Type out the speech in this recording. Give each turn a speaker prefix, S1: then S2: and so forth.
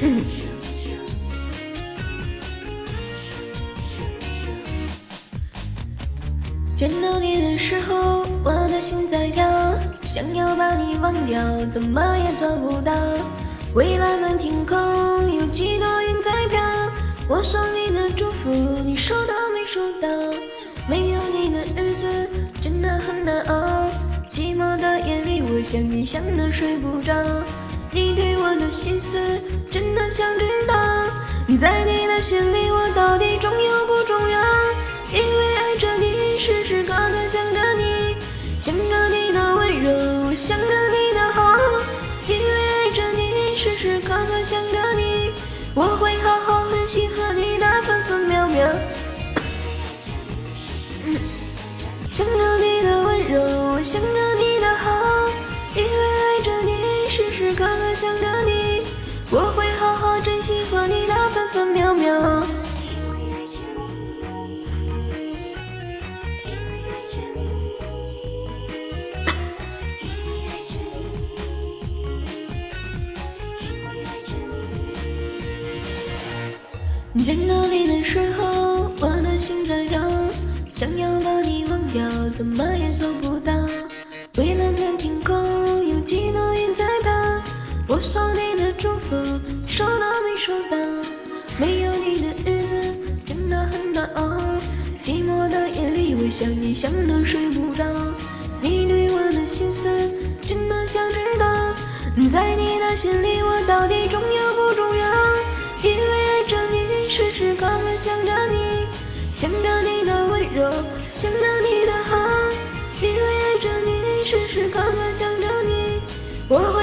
S1: 见到你的时候，我的心在跳，想要把你忘掉，怎么也做不到。蔚蓝的天空，有几朵云在飘。我送你的祝福，你收到没收到？没有你的日子真的很难熬，寂寞的夜里，我想你想的睡不着。你对我的心思，真的想知道，在你的心里，我到底重要不重要？因为爱着你，时时刻刻想着你，想着你的温柔，想着你的好。因为爱着你，时时刻刻想着你，我会好好珍惜和你的分分秒秒。想着你想着你，我会好好珍惜和你的分分秒秒。见到你的时候，我的心在跳，想你想得睡不着。你对我的心思，真的想知道，在你的心里，我到底重要不重要？因为爱着你，时时刻刻想着你，想着你的温柔，想着你的好。因为爱着你，时时刻刻想着你，我会。